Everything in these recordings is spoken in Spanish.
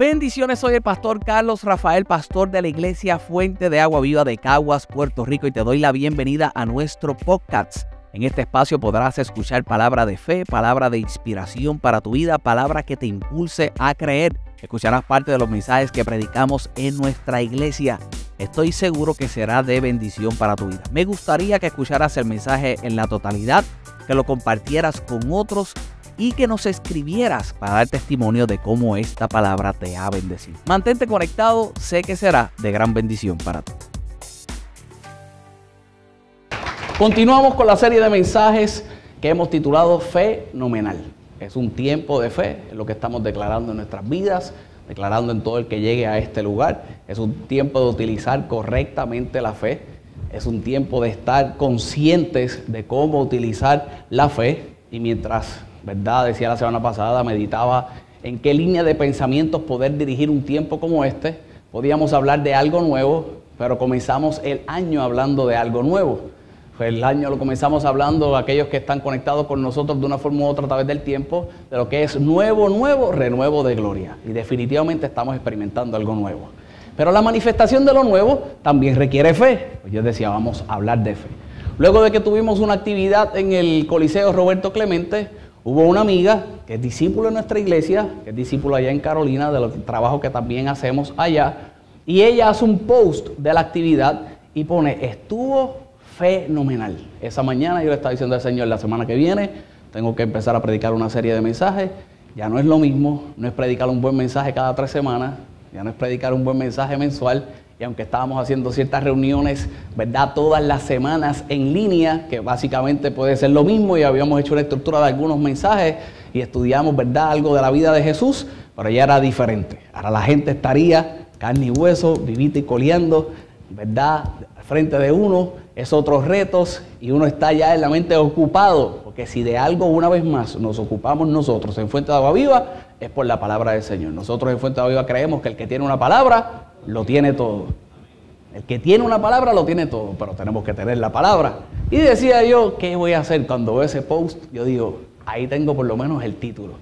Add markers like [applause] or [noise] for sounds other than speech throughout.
Bendiciones, soy el pastor Carlos Rafael, pastor de la iglesia Fuente de Agua Viva de Caguas, Puerto Rico, y te doy la bienvenida a nuestro podcast. En este espacio podrás escuchar palabra de fe, palabra de inspiración para tu vida, palabra que te impulse a creer. Escucharás parte de los mensajes que predicamos en nuestra iglesia. Estoy seguro que será de bendición para tu vida. Me gustaría que escucharas el mensaje en la totalidad, que lo compartieras con otros y que nos escribieras para dar testimonio de cómo esta palabra te ha bendecido. Mantente conectado, sé que será de gran bendición para ti. Continuamos con la serie de mensajes que hemos titulado Fenomenal. Es un tiempo de fe, es lo que estamos declarando en nuestras vidas, declarando en todo el que llegue a este lugar. Es un tiempo de utilizar correctamente la fe. Es un tiempo de estar conscientes de cómo utilizar la fe. Y mientras ¿verdad? Decía la semana pasada, meditaba en qué línea de pensamientos poder dirigir un tiempo como este. Podíamos hablar de algo nuevo, pero comenzamos el año hablando de algo nuevo. El año lo comenzamos hablando, aquellos que están conectados con nosotros de una forma u otra a través del tiempo, de lo que es nuevo, nuevo, renuevo de gloria. Y definitivamente estamos experimentando algo nuevo. Pero la manifestación de lo nuevo también requiere fe. Pues yo decía, vamos a hablar de fe. Luego de que tuvimos una actividad en el Coliseo Roberto Clemente, Hubo una amiga que es discípulo de nuestra iglesia, que es discípulo allá en Carolina, de los trabajos que también hacemos allá, y ella hace un post de la actividad y pone, estuvo fenomenal. Esa mañana yo le estaba diciendo al Señor, la semana que viene tengo que empezar a predicar una serie de mensajes, ya no es lo mismo, no es predicar un buen mensaje cada tres semanas, ya no es predicar un buen mensaje mensual, y aunque estábamos haciendo ciertas reuniones, ¿verdad? Todas las semanas en línea, que básicamente puede ser lo mismo, y habíamos hecho una estructura de algunos mensajes y estudiamos, ¿verdad? Algo de la vida de Jesús, pero ya era diferente. Ahora la gente estaría carne y hueso, vivita y coleando, ¿verdad? Frente de uno, es otros retos y uno está ya en la mente ocupado, porque si de algo una vez más nos ocupamos nosotros en Fuente de Agua Viva, es por la palabra del Señor. Nosotros en Fuente de Agua Viva creemos que el que tiene una palabra, lo tiene todo. El que tiene una palabra lo tiene todo, pero tenemos que tener la palabra. Y decía yo, ¿qué voy a hacer cuando veo ese post? Yo digo, ahí tengo por lo menos el título.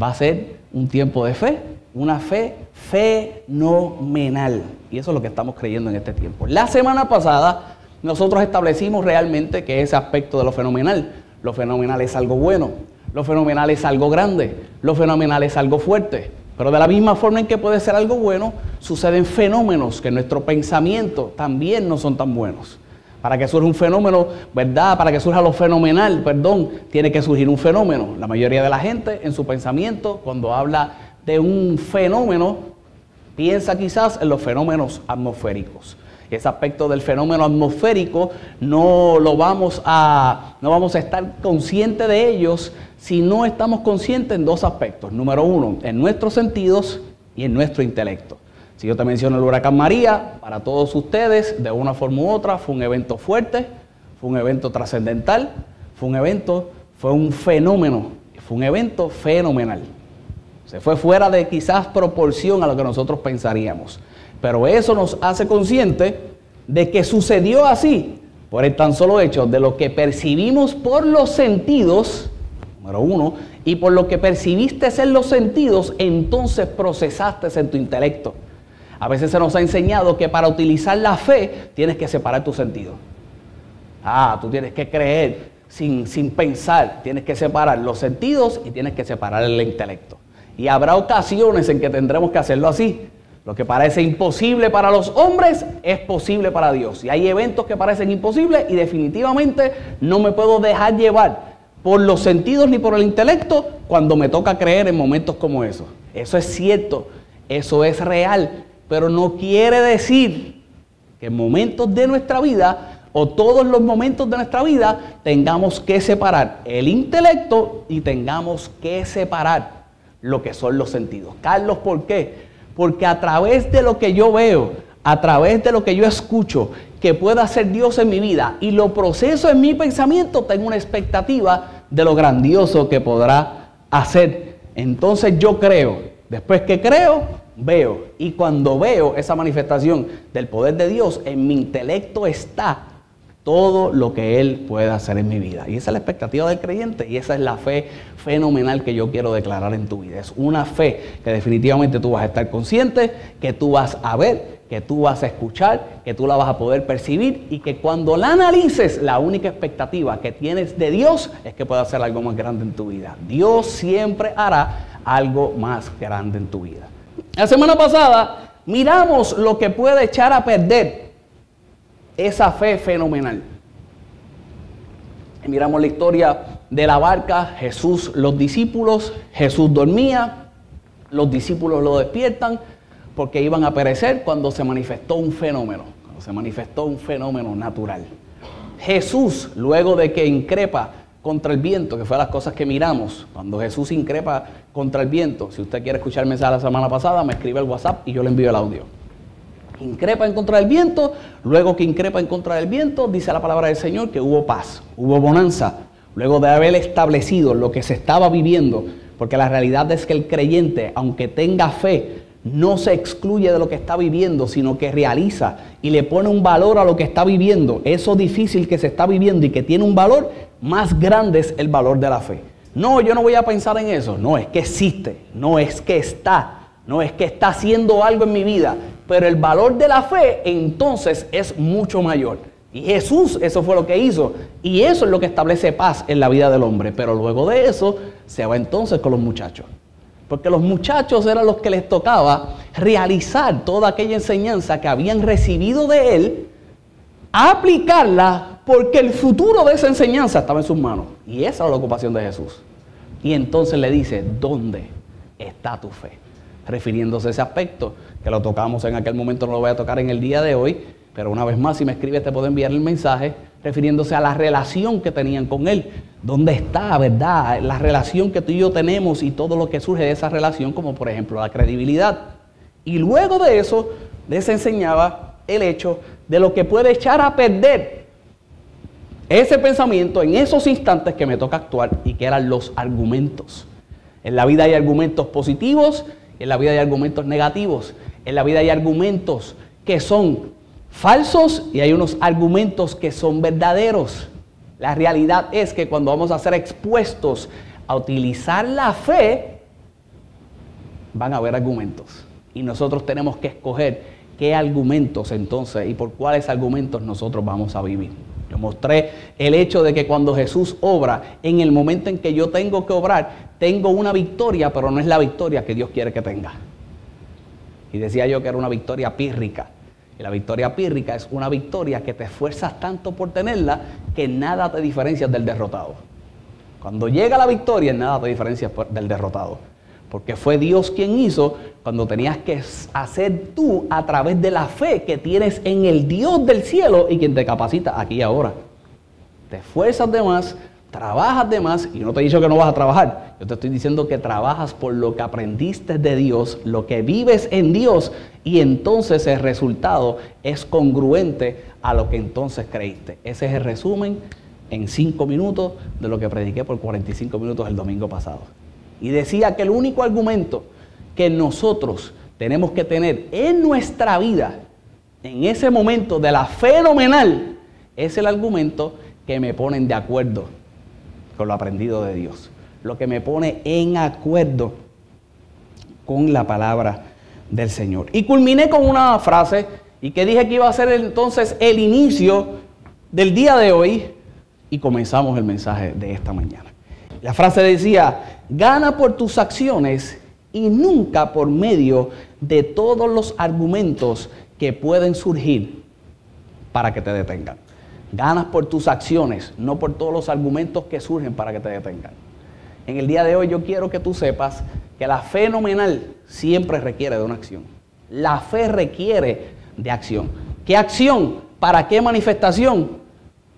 Va a ser un tiempo de fe, una fe fenomenal. Y eso es lo que estamos creyendo en este tiempo. La semana pasada nosotros establecimos realmente que ese aspecto de lo fenomenal, lo fenomenal es algo bueno, lo fenomenal es algo grande, lo fenomenal es algo fuerte. Pero de la misma forma en que puede ser algo bueno, suceden fenómenos que en nuestro pensamiento también no son tan buenos. Para que surja un fenómeno, ¿verdad? Para que surja lo fenomenal, perdón, tiene que surgir un fenómeno. La mayoría de la gente en su pensamiento, cuando habla de un fenómeno, piensa quizás en los fenómenos atmosféricos. Ese aspecto del fenómeno atmosférico no lo vamos a, no vamos a estar conscientes de ellos si no estamos conscientes en dos aspectos. Número uno, en nuestros sentidos y en nuestro intelecto. Si yo te menciono el huracán María, para todos ustedes, de una forma u otra, fue un evento fuerte, fue un evento trascendental, fue un evento, fue un fenómeno, fue un evento fenomenal. Se fue fuera de quizás proporción a lo que nosotros pensaríamos. Pero eso nos hace conscientes de que sucedió así, por el tan solo hecho de lo que percibimos por los sentidos número uno, y por lo que percibiste en los sentidos, entonces procesaste en tu intelecto. A veces se nos ha enseñado que para utilizar la fe tienes que separar tu sentido. Ah, tú tienes que creer sin, sin pensar, tienes que separar los sentidos y tienes que separar el intelecto. Y habrá ocasiones en que tendremos que hacerlo así. Lo que parece imposible para los hombres es posible para Dios. Y hay eventos que parecen imposibles y definitivamente no me puedo dejar llevar por los sentidos ni por el intelecto cuando me toca creer en momentos como esos. Eso es cierto, eso es real, pero no quiere decir que en momentos de nuestra vida o todos los momentos de nuestra vida tengamos que separar el intelecto y tengamos que separar lo que son los sentidos. Carlos, ¿por qué? Porque a través de lo que yo veo, a través de lo que yo escucho, que pueda hacer Dios en mi vida y lo proceso en mi pensamiento, tengo una expectativa de lo grandioso que podrá hacer. Entonces yo creo, después que creo, veo. Y cuando veo esa manifestación del poder de Dios, en mi intelecto está todo lo que Él puede hacer en mi vida. Y esa es la expectativa del creyente y esa es la fe fenomenal que yo quiero declarar en tu vida. Es una fe que definitivamente tú vas a estar consciente, que tú vas a ver, que tú vas a escuchar, que tú la vas a poder percibir y que cuando la analices, la única expectativa que tienes de Dios es que pueda hacer algo más grande en tu vida. Dios siempre hará algo más grande en tu vida. La semana pasada miramos lo que puede echar a perder esa fe fenomenal. miramos la historia de la barca, Jesús, los discípulos, Jesús dormía, los discípulos lo despiertan porque iban a perecer cuando se manifestó un fenómeno, cuando se manifestó un fenómeno natural. Jesús, luego de que increpa contra el viento, que fue las cosas que miramos, cuando Jesús increpa contra el viento, si usted quiere escuchar el mensaje la semana pasada, me escribe el WhatsApp y yo le envío el audio increpa en contra del viento, luego que increpa en contra del viento, dice la palabra del Señor que hubo paz, hubo bonanza, luego de haber establecido lo que se estaba viviendo, porque la realidad es que el creyente, aunque tenga fe, no se excluye de lo que está viviendo, sino que realiza y le pone un valor a lo que está viviendo. Eso difícil que se está viviendo y que tiene un valor, más grande es el valor de la fe. No, yo no voy a pensar en eso. No, es que existe. No es que está. No es que está haciendo algo en mi vida pero el valor de la fe entonces es mucho mayor. Y Jesús eso fue lo que hizo. Y eso es lo que establece paz en la vida del hombre. Pero luego de eso se va entonces con los muchachos. Porque los muchachos eran los que les tocaba realizar toda aquella enseñanza que habían recibido de él, aplicarla porque el futuro de esa enseñanza estaba en sus manos. Y esa es la ocupación de Jesús. Y entonces le dice, ¿dónde está tu fe? Refiriéndose a ese aspecto que lo tocamos en aquel momento, no lo voy a tocar en el día de hoy, pero una vez más, si me escribes, te puedo enviar el mensaje refiriéndose a la relación que tenían con Él. ¿Dónde está, verdad? La relación que tú y yo tenemos y todo lo que surge de esa relación, como por ejemplo la credibilidad. Y luego de eso, les enseñaba el hecho de lo que puede echar a perder ese pensamiento en esos instantes que me toca actuar y que eran los argumentos. En la vida hay argumentos positivos, en la vida hay argumentos negativos. En la vida hay argumentos que son falsos y hay unos argumentos que son verdaderos. La realidad es que cuando vamos a ser expuestos a utilizar la fe, van a haber argumentos. Y nosotros tenemos que escoger qué argumentos entonces y por cuáles argumentos nosotros vamos a vivir. Yo mostré el hecho de que cuando Jesús obra, en el momento en que yo tengo que obrar, tengo una victoria, pero no es la victoria que Dios quiere que tenga. Y decía yo que era una victoria pírrica. Y la victoria pírrica es una victoria que te esfuerzas tanto por tenerla que nada te diferencia del derrotado. Cuando llega la victoria, nada te diferencia del derrotado. Porque fue Dios quien hizo cuando tenías que hacer tú a través de la fe que tienes en el Dios del cielo y quien te capacita aquí y ahora. Te esfuerzas de más, trabajas de más, y no te he dicho que no vas a trabajar, yo te estoy diciendo que trabajas por lo que aprendiste de Dios, lo que vives en Dios, y entonces el resultado es congruente a lo que entonces creíste. Ese es el resumen en cinco minutos de lo que prediqué por 45 minutos el domingo pasado. Y decía que el único argumento que nosotros tenemos que tener en nuestra vida, en ese momento de la fenomenal, es el argumento que me ponen de acuerdo con lo aprendido de Dios. Lo que me pone en acuerdo con la palabra del Señor. Y culminé con una frase y que dije que iba a ser entonces el inicio del día de hoy y comenzamos el mensaje de esta mañana. La frase decía, gana por tus acciones y nunca por medio de todos los argumentos que pueden surgir para que te detengan. Ganas por tus acciones, no por todos los argumentos que surgen para que te detengan. En el día de hoy yo quiero que tú sepas que la fe nominal siempre requiere de una acción. La fe requiere de acción. ¿Qué acción? ¿Para qué manifestación?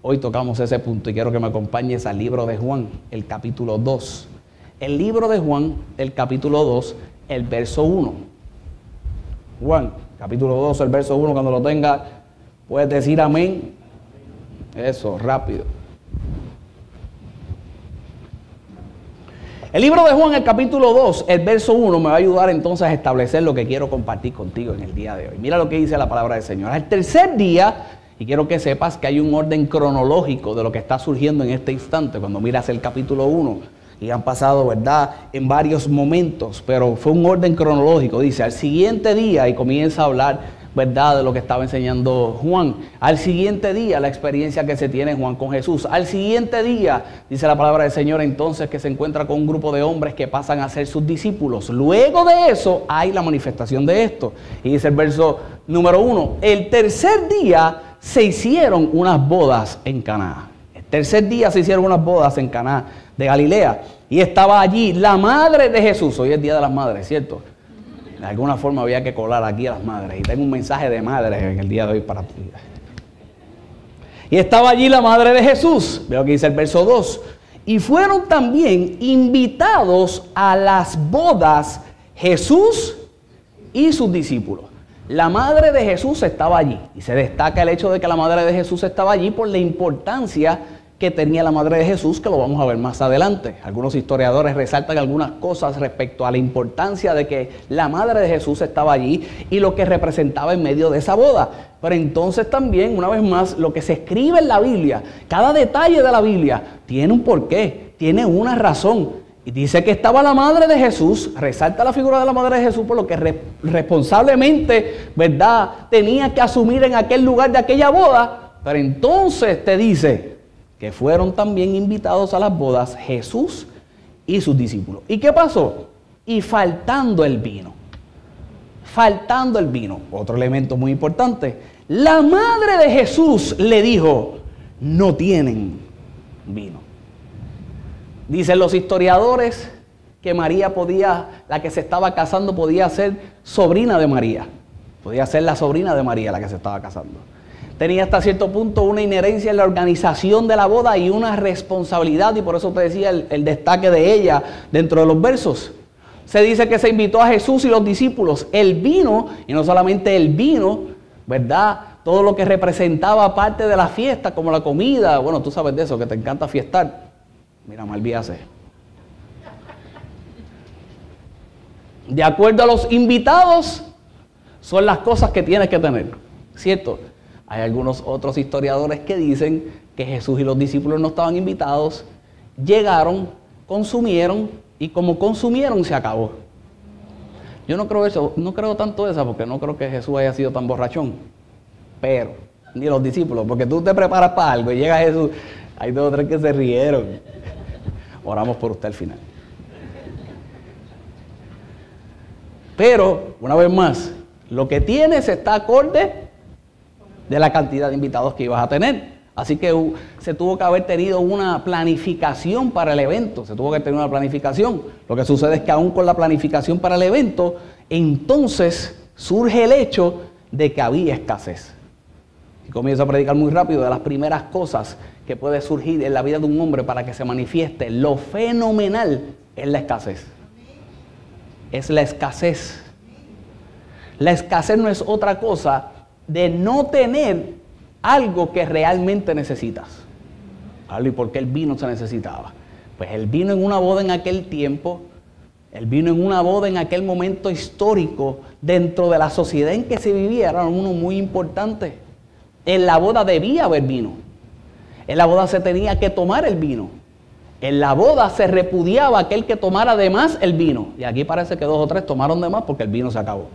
Hoy tocamos ese punto y quiero que me acompañes al libro de Juan, el capítulo 2. El libro de Juan, el capítulo 2, el verso 1. Juan, capítulo 2, el verso 1, cuando lo tenga, puedes decir amén eso, rápido. El libro de Juan, el capítulo 2, el verso 1, me va a ayudar entonces a establecer lo que quiero compartir contigo en el día de hoy. Mira lo que dice la palabra del Señor. Al tercer día, Y quiero que sepas que hay un orden cronológico de lo que está surgiendo en este instante. Cuando miras el capítulo 1, y han pasado, ¿verdad?, en varios momentos, pero fue un orden cronológico. Dice, al siguiente día, y comienza a hablar, ¿verdad?, de lo que estaba enseñando Juan. Al siguiente día, la experiencia que se tiene Juan con Jesús. Al siguiente día, dice la palabra del Señor, entonces que se encuentra con un grupo de hombres que pasan a ser sus discípulos. Luego de eso, hay la manifestación de esto. Y dice el verso número uno, el tercer día se hicieron unas bodas en Caná. El tercer día se hicieron unas bodas en Caná de Galilea. Y estaba allí la madre de Jesús. Hoy es Día de las Madres, ¿cierto? De alguna forma había que colar aquí a las madres. Y tengo un mensaje de madres en el día de hoy para ti. Y estaba allí la madre de Jesús. Veo que dice el verso 2. Y fueron también invitados a las bodas Jesús y sus discípulos. La madre de Jesús estaba allí. Y se destaca el hecho de que la madre de Jesús estaba allí por la importancia que tenía la madre de Jesús, que lo vamos a ver más adelante. Algunos historiadores resaltan algunas cosas respecto a la importancia de que la madre de Jesús estaba allí y lo que representaba en medio de esa boda. Pero entonces también, una vez más, lo que se escribe en la Biblia, cada detalle de la Biblia, tiene un porqué, tiene una razón. Y dice que estaba la madre de Jesús, resalta la figura de la madre de Jesús por lo que responsablemente, ¿verdad?, tenía que asumir en aquel lugar de aquella boda. Pero entonces te dice, que fueron también invitados a las bodas Jesús y sus discípulos. ¿Y qué pasó? Y faltando el vino, faltando el vino, otro elemento muy importante, la madre de Jesús le dijo, no tienen vino. Dicen los historiadores que María podía, la que se estaba casando, podía ser sobrina de María. Podía ser la sobrina de María la que se estaba casando tenía hasta cierto punto una inherencia en la organización de la boda y una responsabilidad, y por eso te decía el, destaque de ella dentro de los versos. Se dice que se invitó a Jesús y los discípulos. El vino, y no solamente el vino, ¿verdad? Todo lo que representaba parte de la fiesta, como la comida. Bueno, tú sabes de eso, que te encanta fiestar. Mira, mal hace. De acuerdo a los invitados, son las cosas que tienes que tener. ¿Cierto? Hay algunos otros historiadores que dicen que Jesús y los discípulos no estaban invitados, llegaron, consumieron y como consumieron se acabó. Yo no creo eso, no creo tanto eso porque no creo que Jesús haya sido tan borrachón. Pero, ni los discípulos, porque tú te preparas para algo y llega Jesús, hay dos o tres que se rieron. Oramos por usted al final. Pero, una vez más, lo que tienes está acorde de la cantidad de invitados que ibas a tener. Así que se tuvo que haber tenido una planificación para el evento, se tuvo que tener una planificación. Lo que sucede es que aún con la planificación para el evento, entonces surge el hecho de que había escasez. Y comienzo a predicar muy rápido de las primeras cosas que puede surgir en la vida de un hombre para que se manifieste. Lo fenomenal es la escasez. Es la escasez. La escasez no es otra cosa de no tener algo que realmente necesitas. ¿Y por qué el vino se necesitaba? Pues el vino en una boda en aquel tiempo, el vino en una boda en aquel momento histórico, dentro de la sociedad en que se vivía, era uno muy importante. En la boda debía haber vino. En la boda se tenía que tomar el vino. En la boda se repudiaba aquel que tomara de más el vino. Y aquí parece que dos o tres tomaron de más porque el vino se acabó.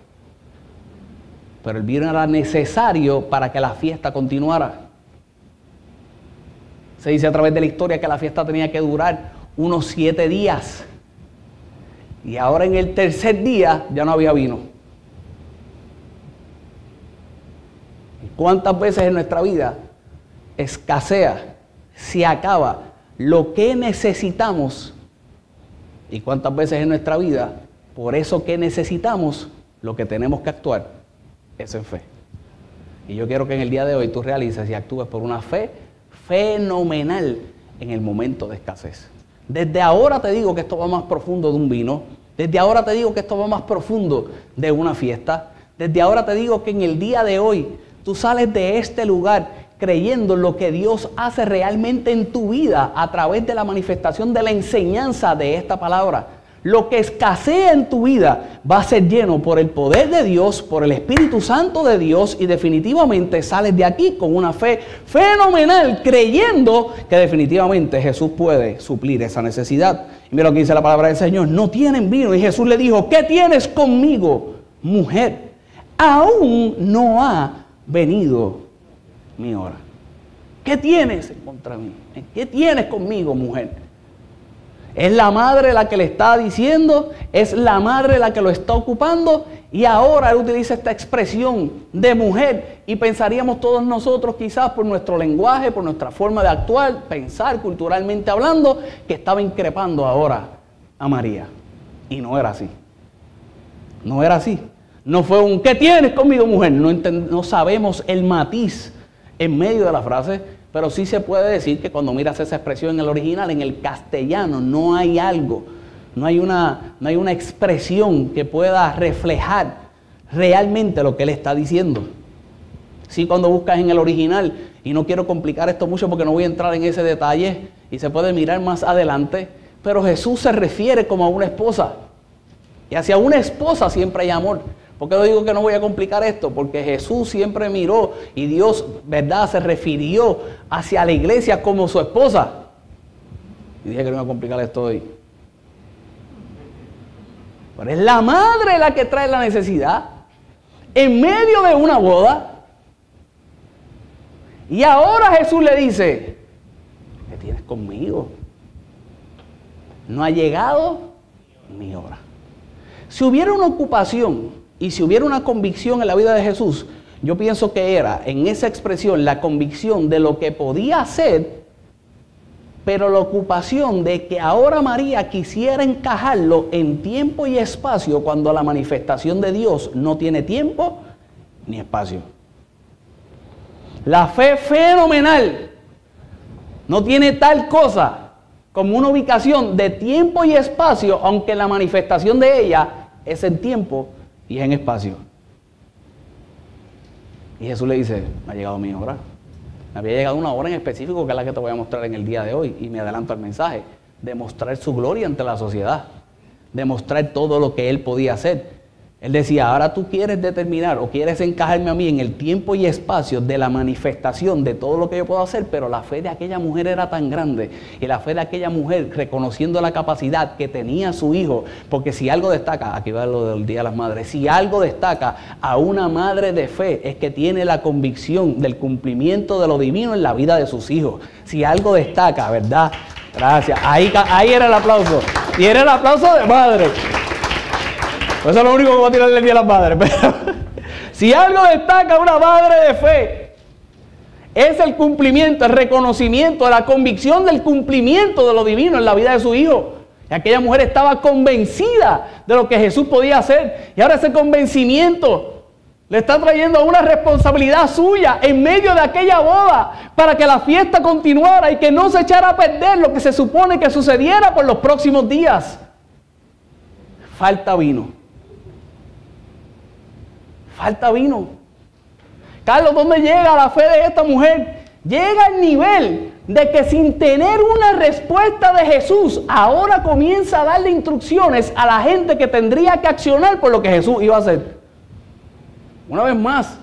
Pero el vino era necesario para que la fiesta continuara. Se dice a través de la historia que la fiesta tenía que durar unos siete días. Y ahora en el tercer día ya no había vino. ¿Cuántas veces en nuestra vida escasea, se acaba lo que necesitamos? ¿Y cuántas veces en nuestra vida, por eso que necesitamos, lo que tenemos que actuar es en fe. Y yo quiero que en el día de hoy tú realices y actúes por una fe fenomenal en el momento de escasez. Desde ahora te digo que esto va más profundo de un vino. Desde ahora te digo que esto va más profundo de una fiesta. Desde ahora te digo que en el día de hoy tú sales de este lugar creyendo en lo que Dios hace realmente en tu vida a través de la manifestación de la enseñanza de esta palabra. Lo que escasea en tu vida va a ser lleno por el poder de Dios, por el Espíritu Santo de Dios y definitivamente sales de aquí con una fe fenomenal, creyendo que definitivamente Jesús puede suplir esa necesidad. Y mira lo que dice la palabra del Señor, no tienen vino. Y Jesús le dijo, ¿qué tienes conmigo, mujer? Aún no ha venido mi hora. ¿Qué tienes contra mí? ¿Qué tienes conmigo, mujer? Es la madre la que le está diciendo, es la madre la que lo está ocupando y ahora él utiliza esta expresión de mujer y pensaríamos todos nosotros quizás por nuestro lenguaje, por nuestra forma de actuar, pensar culturalmente hablando, que estaba increpando ahora a María. Y no era así. No era así. No fue un ¿qué tienes conmigo mujer? No, no sabemos el matiz en medio de la frase pero sí se puede decir que cuando miras esa expresión en el original, en el castellano, no hay algo, no hay una, no hay una expresión que pueda reflejar realmente lo que él está diciendo. Sí, cuando buscas en el original, y no quiero complicar esto mucho porque no voy a entrar en ese detalle, y se puede mirar más adelante, pero Jesús se refiere como a una esposa. Y hacia una esposa siempre hay amor. ¿Por qué digo que no voy a complicar esto? Porque Jesús siempre miró y Dios, ¿verdad?, se refirió hacia la iglesia como su esposa. Y dije que no iba a complicar esto hoy. Pero es la madre la que trae la necesidad en medio de una boda. Y ahora Jesús le dice, ¿qué tienes conmigo? No ha llegado mi hora. Si hubiera una ocupación y si hubiera una convicción en la vida de Jesús, yo pienso que era en esa expresión la convicción de lo que podía hacer, pero la ocupación de que ahora María quisiera encajarlo en tiempo y espacio cuando la manifestación de Dios no tiene tiempo ni espacio. La fe fenomenal no tiene tal cosa como una ubicación de tiempo y espacio, aunque la manifestación de ella es en tiempo y es en espacio. Y Jesús le dice, me ha llegado mi hora. Me había llegado una hora en específico que es la que te voy a mostrar en el día de hoy. Y me adelanto al mensaje. Demostrar su gloria ante la sociedad. Demostrar todo lo que él podía hacer. Él decía, ahora tú quieres determinar o quieres encajarme a mí en el tiempo y espacio de la manifestación de todo lo que yo puedo hacer, pero la fe de aquella mujer era tan grande y la fe de aquella mujer reconociendo la capacidad que tenía su hijo, porque si algo destaca, aquí va lo del Día de las Madres, si algo destaca a una madre de fe es que tiene la convicción del cumplimiento de lo divino en la vida de sus hijos. Si algo destaca, ¿verdad? Gracias. Ahí, era el aplauso. Y era el aplauso de madre. Eso es lo único que voy a tirarle el a las madres. Pero [laughs] si algo destaca una madre de fe, es el cumplimiento, el reconocimiento, la convicción del cumplimiento de lo divino en la vida de su hijo. Y aquella mujer estaba convencida de lo que Jesús podía hacer. Y ahora ese convencimiento le está trayendo una responsabilidad suya en medio de aquella boda para que la fiesta continuara y que no se echara a perder lo que se supone que sucediera por los próximos días. Falta vino. Falta vino. Carlos, ¿dónde llega la fe de esta mujer? Llega al nivel de que sin tener una respuesta de Jesús, ahora comienza a darle instrucciones a la gente que tendría que accionar por lo que Jesús iba a hacer. Una vez más,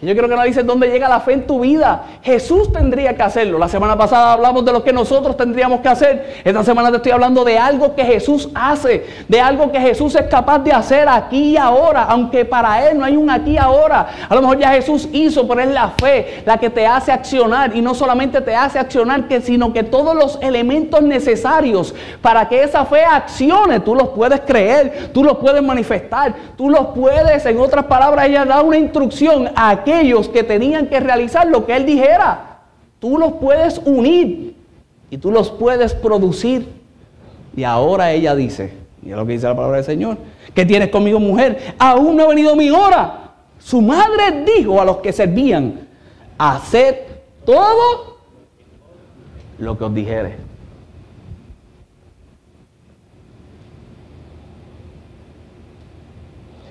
yo quiero que nos dices dónde llega la fe en tu vida. Jesús tendría que hacerlo. La semana pasada hablamos de lo que nosotros tendríamos que hacer. Esta semana te estoy hablando de algo que Jesús hace, de algo que Jesús es capaz de hacer aquí y ahora, aunque para Él no hay un aquí y ahora. A lo mejor ya Jesús hizo, pero es la fe la que te hace accionar y no solamente te hace accionar, sino que todos los elementos necesarios para que esa fe accione, tú los puedes creer, tú los puedes manifestar, tú los puedes, en otras palabras, ella da una instrucción a aquellos que tenían que realizar lo que Él dijera. Tú los puedes unir y tú los puedes producir. Y ahora ella dice, y es lo que dice la palabra del Señor, ¿qué tienes conmigo mujer? Aún no ha venido mi hora. Su madre dijo a los que servían, haced todo lo que os dijere.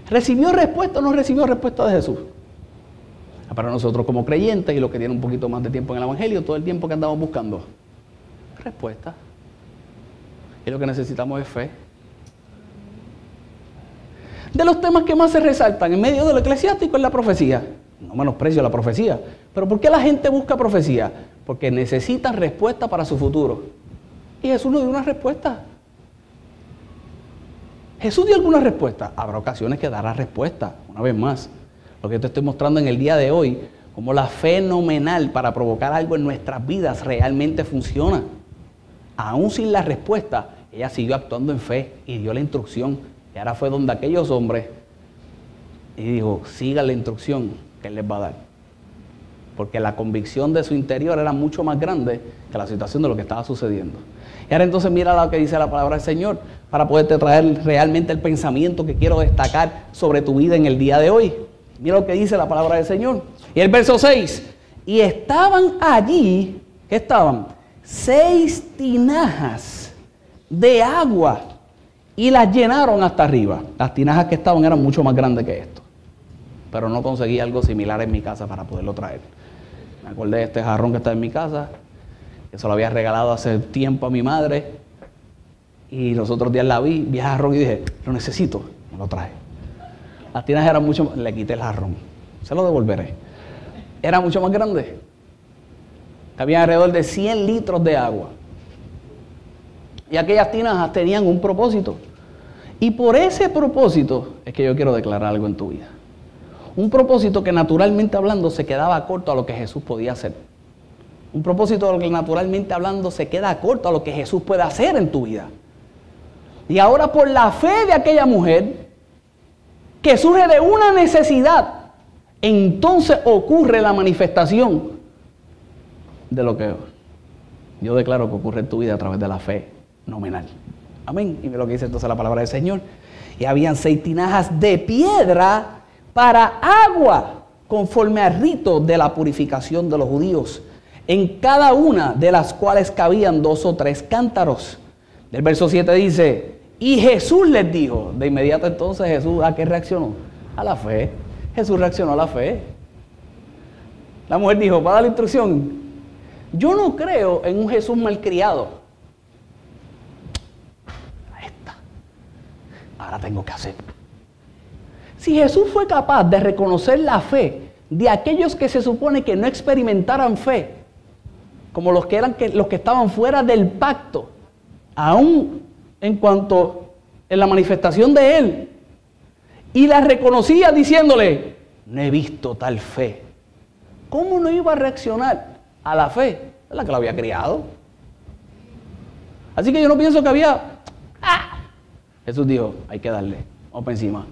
¿Recibió respuesta o no recibió respuesta de Jesús? Para nosotros como creyentes y los que tienen un poquito más de tiempo en el Evangelio, todo el tiempo que andamos buscando respuesta. Y lo que necesitamos es fe. De los temas que más se resaltan en medio de lo eclesiástico es la profecía. No menosprecio la profecía. Pero ¿por qué la gente busca profecía? Porque necesita respuesta para su futuro. Y Jesús no dio una respuesta. Jesús dio alguna respuesta. Habrá ocasiones que dará respuesta, una vez más. Lo que te estoy mostrando en el día de hoy, como la fenomenal para provocar algo en nuestras vidas realmente funciona. Aún sin la respuesta, ella siguió actuando en fe y dio la instrucción. Y ahora fue donde aquellos hombres y dijo, siga la instrucción que él les va a dar. Porque la convicción de su interior era mucho más grande que la situación de lo que estaba sucediendo. Y ahora entonces mira lo que dice la palabra del Señor para poderte traer realmente el pensamiento que quiero destacar sobre tu vida en el día de hoy. Mira lo que dice la palabra del Señor. Y el verso 6. Y estaban allí, ¿qué estaban? Seis tinajas de agua y las llenaron hasta arriba. Las tinajas que estaban eran mucho más grandes que esto. Pero no conseguí algo similar en mi casa para poderlo traer. Me acordé de este jarrón que está en mi casa, que se lo había regalado hace tiempo a mi madre. Y los otros días la vi, vi el jarrón y dije, lo necesito, me lo traje. Las tinajas eran mucho más, le quité el jarrón, se lo devolveré. Era mucho más grande. Había alrededor de 100 litros de agua. Y aquellas tinajas tenían un propósito. Y por ese propósito es que yo quiero declarar algo en tu vida. Un propósito que naturalmente hablando se quedaba corto a lo que Jesús podía hacer. Un propósito que naturalmente hablando se queda corto a lo que Jesús puede hacer en tu vida. Y ahora por la fe de aquella mujer, que surge de una necesidad, entonces ocurre la manifestación de lo que yo declaro que ocurre en tu vida a través de la fe nominal. Amén. Y ve lo que dice entonces la palabra del Señor. Y habían seis tinajas de piedra para agua, conforme al rito de la purificación de los judíos, en cada una de las cuales cabían dos o tres cántaros. El verso 7 dice, y Jesús les dijo, de inmediato entonces Jesús, ¿a qué reaccionó? A la fe. Jesús reaccionó a la fe. La mujer dijo, va a dar la instrucción. Yo no creo en un Jesús malcriado. Esta. Ahora tengo que hacer. Si Jesús fue capaz de reconocer la fe de aquellos que se supone que no experimentaran fe, como los que eran los que estaban fuera del pacto, aún en cuanto en la manifestación de Él. Y la reconocía diciéndole, no he visto tal fe. ¿Cómo no iba a reaccionar a la fe? La que la había criado. Así que yo no pienso que había... ¡Ah! Jesús dijo, hay que darle, vamos para encima.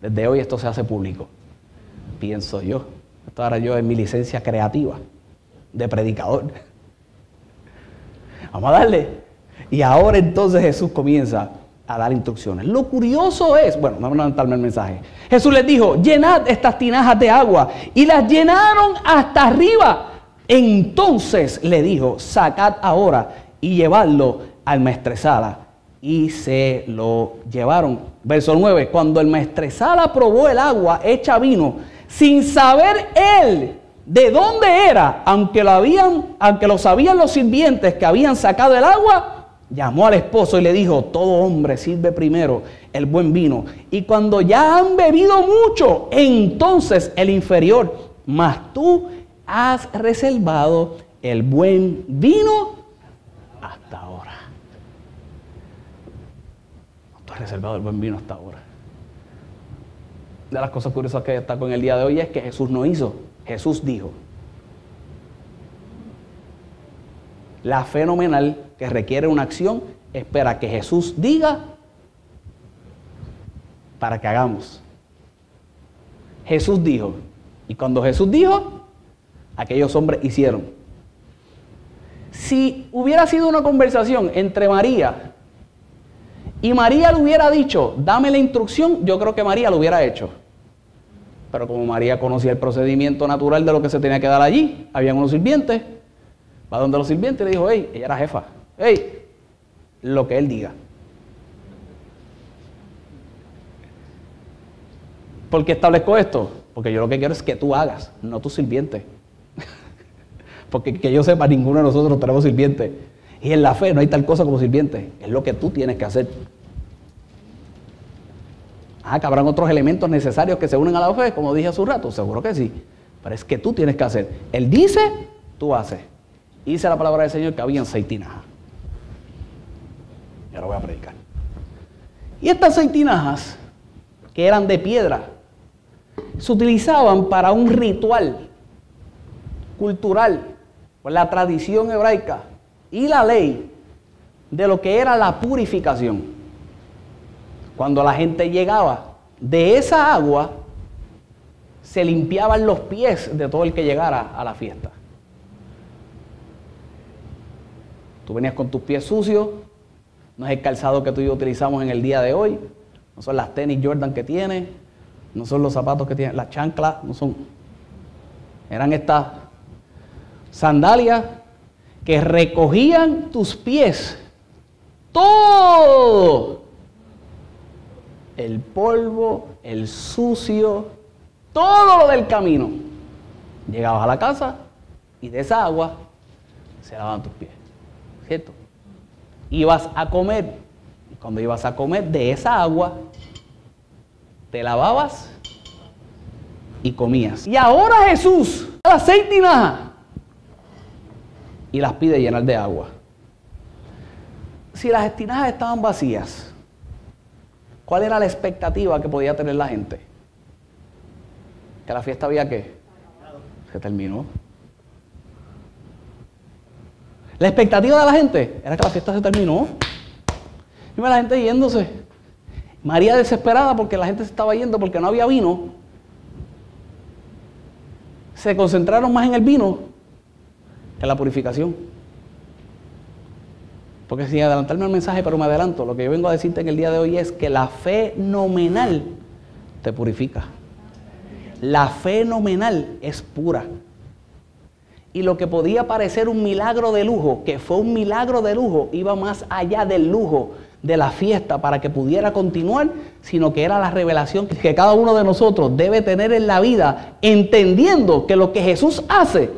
Desde hoy esto se hace público. Pienso yo. Esto ahora yo en mi licencia creativa de predicador. [laughs] Vamos a darle. Y ahora entonces Jesús comienza a dar instrucciones. Lo curioso es, bueno, vamos a levantarme el mensaje. Jesús les dijo, llenad estas tinajas de agua y las llenaron hasta arriba. Entonces le dijo, sacad ahora y llevadlo al maestresala. Y se lo llevaron. Verso 9, cuando el maestresala probó el agua hecha vino, sin saber él de dónde era, aunque lo habían, aunque lo sabían los sirvientes que habían sacado el agua, llamó al esposo y le dijo, todo hombre sirve primero el buen vino. Y cuando ya han bebido mucho, entonces el inferior, mas tú has reservado el buen vino hasta ahora. Tú has reservado el buen vino hasta ahora. De las cosas curiosas que está con el día de hoy es que Jesús no hizo, Jesús dijo. La fenomenal que requiere una acción espera que Jesús diga para que hagamos. Jesús dijo, y cuando Jesús dijo, aquellos hombres hicieron. Si hubiera sido una conversación entre María y María le hubiera dicho, dame la instrucción, yo creo que María lo hubiera hecho. Pero como María conocía el procedimiento natural de lo que se tenía que dar allí, había unos sirvientes, va donde los sirvientes le dijo, hey, ella era jefa, hey, lo que él diga. ¿Por qué establezco esto? Porque yo lo que quiero es que tú hagas, no tu sirviente. [laughs] Porque que yo sepa, ninguno de nosotros tenemos sirviente. Y en la fe no hay tal cosa como sirviente. Es lo que tú tienes que hacer. Ah, que habrán otros elementos necesarios que se unen a la fe, como dije hace un rato, seguro que sí. Pero es que tú tienes que hacer. Él dice, tú haces. Dice la palabra del Señor que habían seis tinajas. Ahora voy a predicar. Y estas seis que eran de piedra, se utilizaban para un ritual cultural, por la tradición hebraica y la ley de lo que era la purificación. Cuando la gente llegaba de esa agua, se limpiaban los pies de todo el que llegara a la fiesta. Tú venías con tus pies sucios, no es el calzado que tú y yo utilizamos en el día de hoy, no son las tenis Jordan que tienes, no son los zapatos que tienes, las chanclas, no son. Eran estas sandalias que recogían tus pies todo. El polvo, el sucio, todo lo del camino. Llegabas a la casa y de esa agua se lavaban tus pies. ¿Cierto? Ibas a comer. Cuando ibas a comer de esa agua, te lavabas y comías. Y ahora Jesús, las seis tinajas, y las pide llenar de agua si las estinajas estaban vacías, ¿cuál era la expectativa que podía tener la gente? Que la fiesta había que se terminó. La expectativa de la gente era que la fiesta se terminó. Y la gente yéndose. María desesperada porque la gente se estaba yendo porque no había vino. Se concentraron más en el vino que en la purificación. Porque sin adelantarme al mensaje, pero me adelanto, lo que yo vengo a decirte en el día de hoy es que la fe nominal te purifica. La fe nominal es pura. Y lo que podía parecer un milagro de lujo, que fue un milagro de lujo, iba más allá del lujo de la fiesta para que pudiera continuar, sino que era la revelación que cada uno de nosotros debe tener en la vida, entendiendo que lo que Jesús hace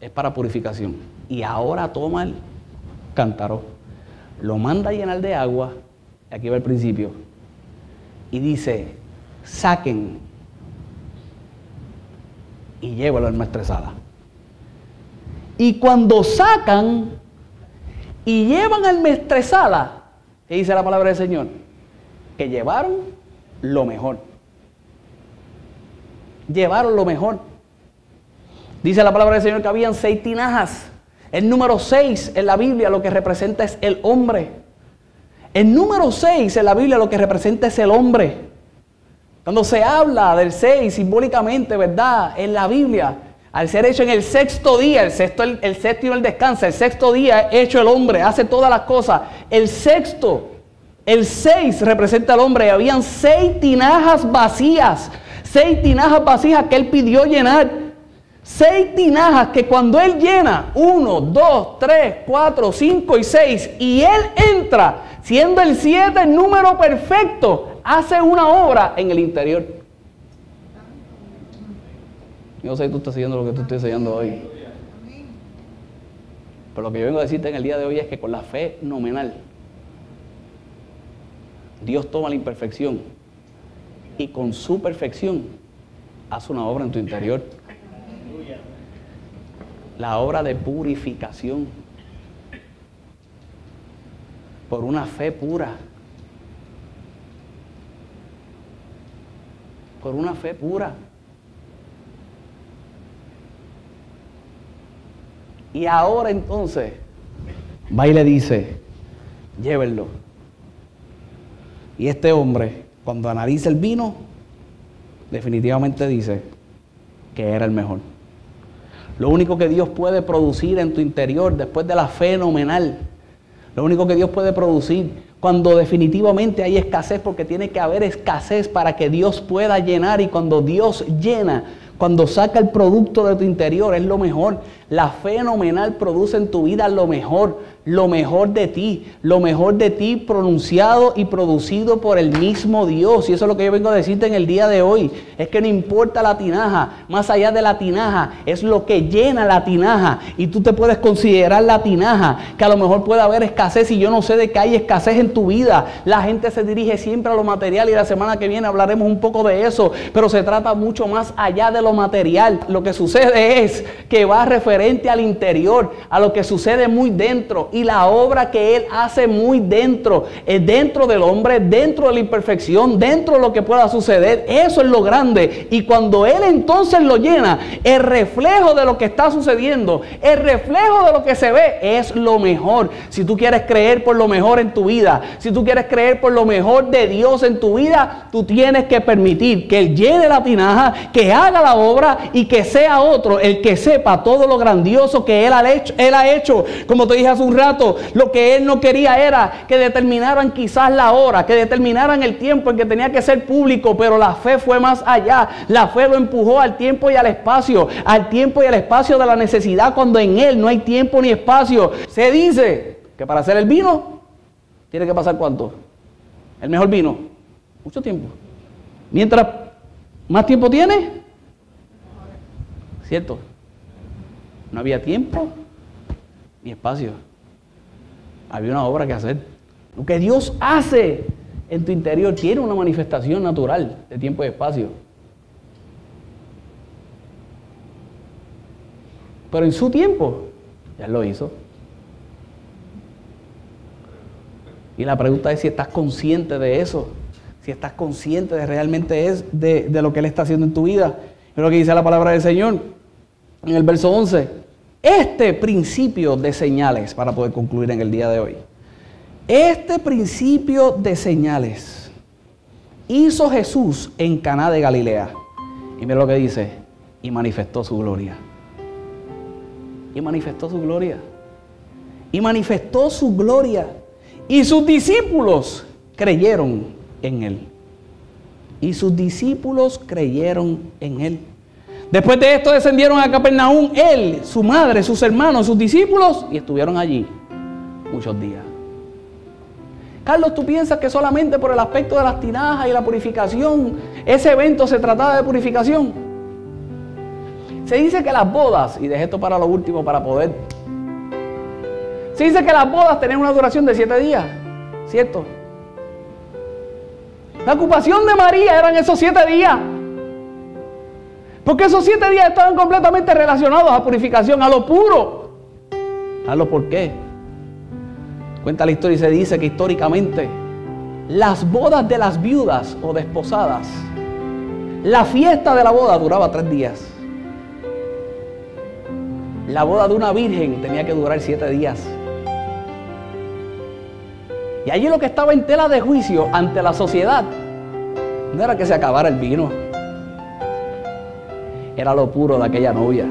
es para purificación. Y ahora toma el cántaro, lo manda a llenar de agua, aquí va el principio, y dice, saquen y llévalo al maestresala. Y cuando sacan y llevan al maestresala, ¿qué dice la palabra del Señor? Que llevaron lo mejor. Llevaron lo mejor. Dice la palabra del Señor que habían seis tinajas el número 6 en la Biblia lo que representa es el hombre. El número 6 en la Biblia lo que representa es el hombre. Cuando se habla del 6 simbólicamente, ¿verdad? En la Biblia, al ser hecho en el sexto día, el sexto, el, séptimo el descansa, el sexto día hecho el hombre, hace todas las cosas. El sexto, el 6 representa al hombre. Habían seis tinajas vacías, seis tinajas vacías que él pidió llenar. Seis tinajas que cuando Él llena, uno, dos, tres, cuatro, cinco y seis, y Él entra, siendo el siete el número perfecto, hace una obra en el interior. Yo sé que tú estás siguiendo lo que tú estoy enseñando hoy. Pero lo que yo vengo a decirte en el día de hoy es que con la fe nominal, Dios toma la imperfección y con su perfección hace una obra en tu interior la obra de purificación por una fe pura. Por una fe pura. Y ahora entonces, va y le dice, llévenlo. Y este hombre, cuando analiza el vino, definitivamente dice que era el mejor. Lo único que Dios puede producir en tu interior después de la fenomenal. Lo único que Dios puede producir cuando definitivamente hay escasez, porque tiene que haber escasez para que Dios pueda llenar. Y cuando Dios llena, cuando saca el producto de tu interior, es lo mejor. La fenomenal produce en tu vida lo mejor lo mejor de ti, lo mejor de ti pronunciado y producido por el mismo Dios. Y eso es lo que yo vengo a decirte en el día de hoy. Es que no importa la tinaja, más allá de la tinaja, es lo que llena la tinaja. Y tú te puedes considerar la tinaja, que a lo mejor puede haber escasez y yo no sé de que hay escasez en tu vida. La gente se dirige siempre a lo material y la semana que viene hablaremos un poco de eso, pero se trata mucho más allá de lo material. Lo que sucede es que va referente al interior, a lo que sucede muy dentro y la obra que Él hace muy dentro, dentro del hombre, dentro de la imperfección, dentro de lo que pueda suceder. Eso es lo grande. Y cuando Él entonces lo llena, el reflejo de lo que está sucediendo, el reflejo de lo que se ve, es lo mejor. Si tú quieres creer por lo mejor en tu vida, si tú quieres creer por lo mejor de Dios en tu vida, tú tienes que permitir que Él llene la tinaja, que haga la obra y que sea otro el que sepa todo lo grandioso que Él ha hecho. Él ha hecho. Como te dije hace un rato, lo que él no quería era que determinaran quizás la hora, que determinaran el tiempo en que tenía que ser público, pero la fe fue más allá. La fe lo empujó al tiempo y al espacio, al tiempo y al espacio de la necesidad cuando en él no hay tiempo ni espacio. Se dice que para hacer el vino tiene que pasar cuánto? El mejor vino, mucho tiempo. Mientras más tiempo tiene, ¿cierto? No había tiempo ni espacio. Había una obra que hacer. Lo que Dios hace en tu interior tiene una manifestación natural de tiempo y espacio. Pero en su tiempo, ya lo hizo. Y la pregunta es si estás consciente de eso, si estás consciente de realmente es de, de lo que Él está haciendo en tu vida. Es lo que dice la palabra del Señor en el verso 11. Este principio de señales, para poder concluir en el día de hoy, este principio de señales hizo Jesús en Caná de Galilea. Y mira lo que dice, y manifestó su gloria. Y manifestó su gloria. Y manifestó su gloria. Y sus discípulos creyeron en él. Y sus discípulos creyeron en él. Después de esto descendieron a Capernaum él, su madre, sus hermanos, sus discípulos y estuvieron allí muchos días. Carlos, ¿tú piensas que solamente por el aspecto de las tinajas y la purificación, ese evento se trataba de purificación? Se dice que las bodas, y dejé esto para lo último para poder... Se dice que las bodas tenían una duración de siete días, ¿cierto? La ocupación de María eran esos siete días. Porque esos siete días estaban completamente relacionados a purificación, a lo puro. ¿A lo por qué? Cuenta la historia y se dice que históricamente las bodas de las viudas o desposadas, la fiesta de la boda duraba tres días. La boda de una virgen tenía que durar siete días. Y allí lo que estaba en tela de juicio ante la sociedad no era que se acabara el vino era lo puro de aquella novia.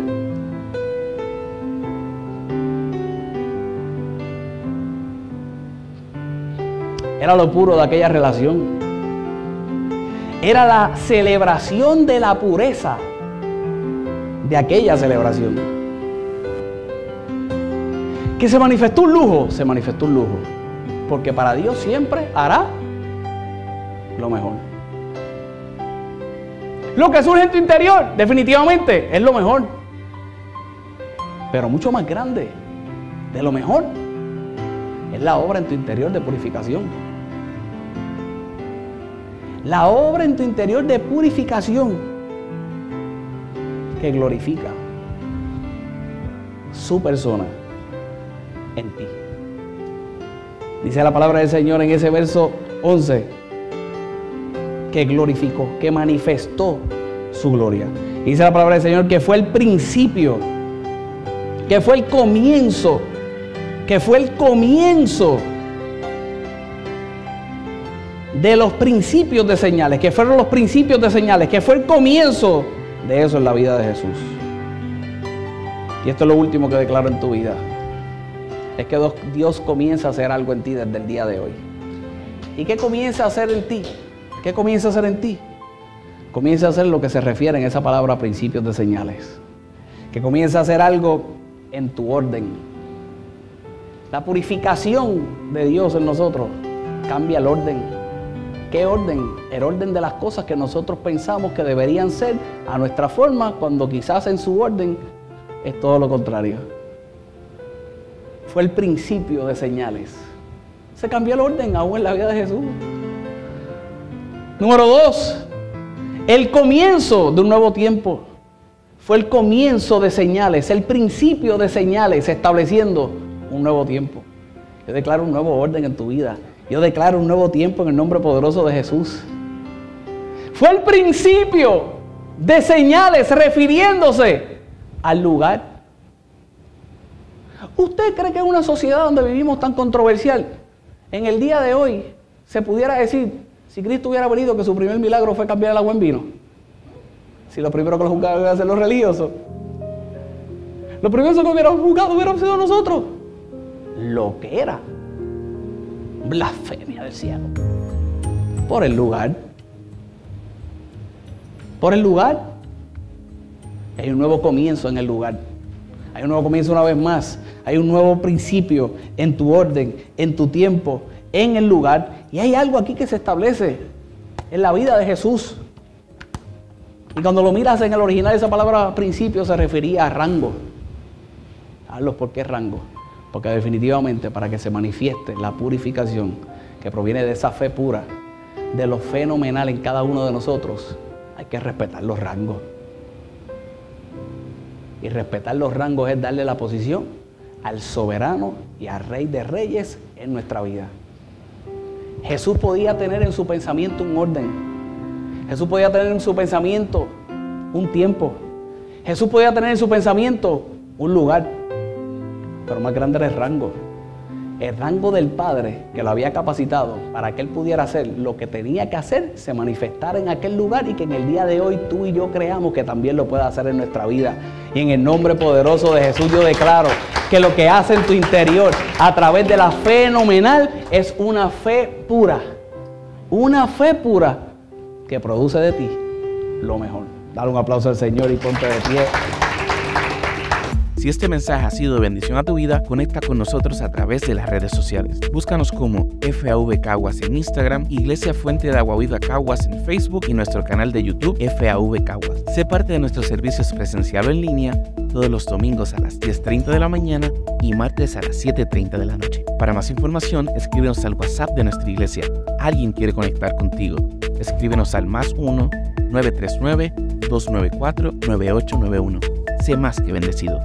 Era lo puro de aquella relación. Era la celebración de la pureza de aquella celebración. Que se manifestó un lujo, se manifestó un lujo. Porque para Dios siempre hará Lo que surge en tu interior, definitivamente, es lo mejor. Pero mucho más grande, de lo mejor, es la obra en tu interior de purificación. La obra en tu interior de purificación que glorifica su persona en ti. Dice la palabra del Señor en ese verso 11 que glorificó, que manifestó su gloria. dice la palabra del Señor que fue el principio, que fue el comienzo, que fue el comienzo de los principios de señales, que fueron los principios de señales, que fue el comienzo de eso en la vida de Jesús. Y esto es lo último que declaro en tu vida. Es que Dios comienza a hacer algo en ti desde el día de hoy. ¿Y qué comienza a hacer en ti? ¿Qué comienza a hacer en ti? Comienza a hacer lo que se refiere en esa palabra principios de señales. Que comienza a hacer algo en tu orden. La purificación de Dios en nosotros cambia el orden. ¿Qué orden? El orden de las cosas que nosotros pensamos que deberían ser a nuestra forma, cuando quizás en su orden es todo lo contrario. Fue el principio de señales. Se cambió el orden aún en la vida de Jesús. Número dos, el comienzo de un nuevo tiempo. Fue el comienzo de señales, el principio de señales estableciendo un nuevo tiempo. Yo declaro un nuevo orden en tu vida. Yo declaro un nuevo tiempo en el nombre poderoso de Jesús. Fue el principio de señales refiriéndose al lugar. ¿Usted cree que en una sociedad donde vivimos tan controversial, en el día de hoy se pudiera decir, si Cristo hubiera venido, que su primer milagro fue cambiar el agua en vino? Si lo primero que lo juzgaban iba a ser los religiosos. Lo primero que hubiéramos juzgado hubiera sido nosotros. Lo que era blasfemia del cielo. Por el lugar. Por el lugar. Hay un nuevo comienzo en el lugar. Hay un nuevo comienzo una vez más. Hay un nuevo principio en tu orden, en tu tiempo, en el lugar. Y hay algo aquí que se establece en la vida de Jesús. Y cuando lo miras en el original, esa palabra principio se refería a rango. Carlos, ¿por qué rango? Porque definitivamente para que se manifieste la purificación que proviene de esa fe pura, de lo fenomenal en cada uno de nosotros, hay que respetar los rangos. Y respetar los rangos es darle la posición al soberano y al rey de reyes en nuestra vida. Jesús podía tener en su pensamiento un orden. Jesús podía tener en su pensamiento un tiempo. Jesús podía tener en su pensamiento un lugar pero más grande era el rango. El rango del Padre que lo había capacitado para que Él pudiera hacer lo que tenía que hacer, se manifestara en aquel lugar y que en el día de hoy tú y yo creamos que también lo pueda hacer en nuestra vida. Y en el nombre poderoso de Jesús yo declaro que lo que hace en tu interior a través de la fe fenomenal es una fe pura. Una fe pura que produce de ti lo mejor. Dale un aplauso al Señor y ponte de pie. Si este mensaje ha sido de bendición a tu vida, conecta con nosotros a través de las redes sociales. Búscanos como FAV Caguas en Instagram, Iglesia Fuente de Agua Viva Caguas en Facebook y nuestro canal de YouTube FAV Caguas. Sé parte de nuestros servicios presencial en línea todos los domingos a las 10.30 de la mañana y martes a las 7.30 de la noche. Para más información, escríbenos al WhatsApp de nuestra iglesia. Alguien quiere conectar contigo. Escríbenos al más 1 939 294 9891. Sé más que bendecido.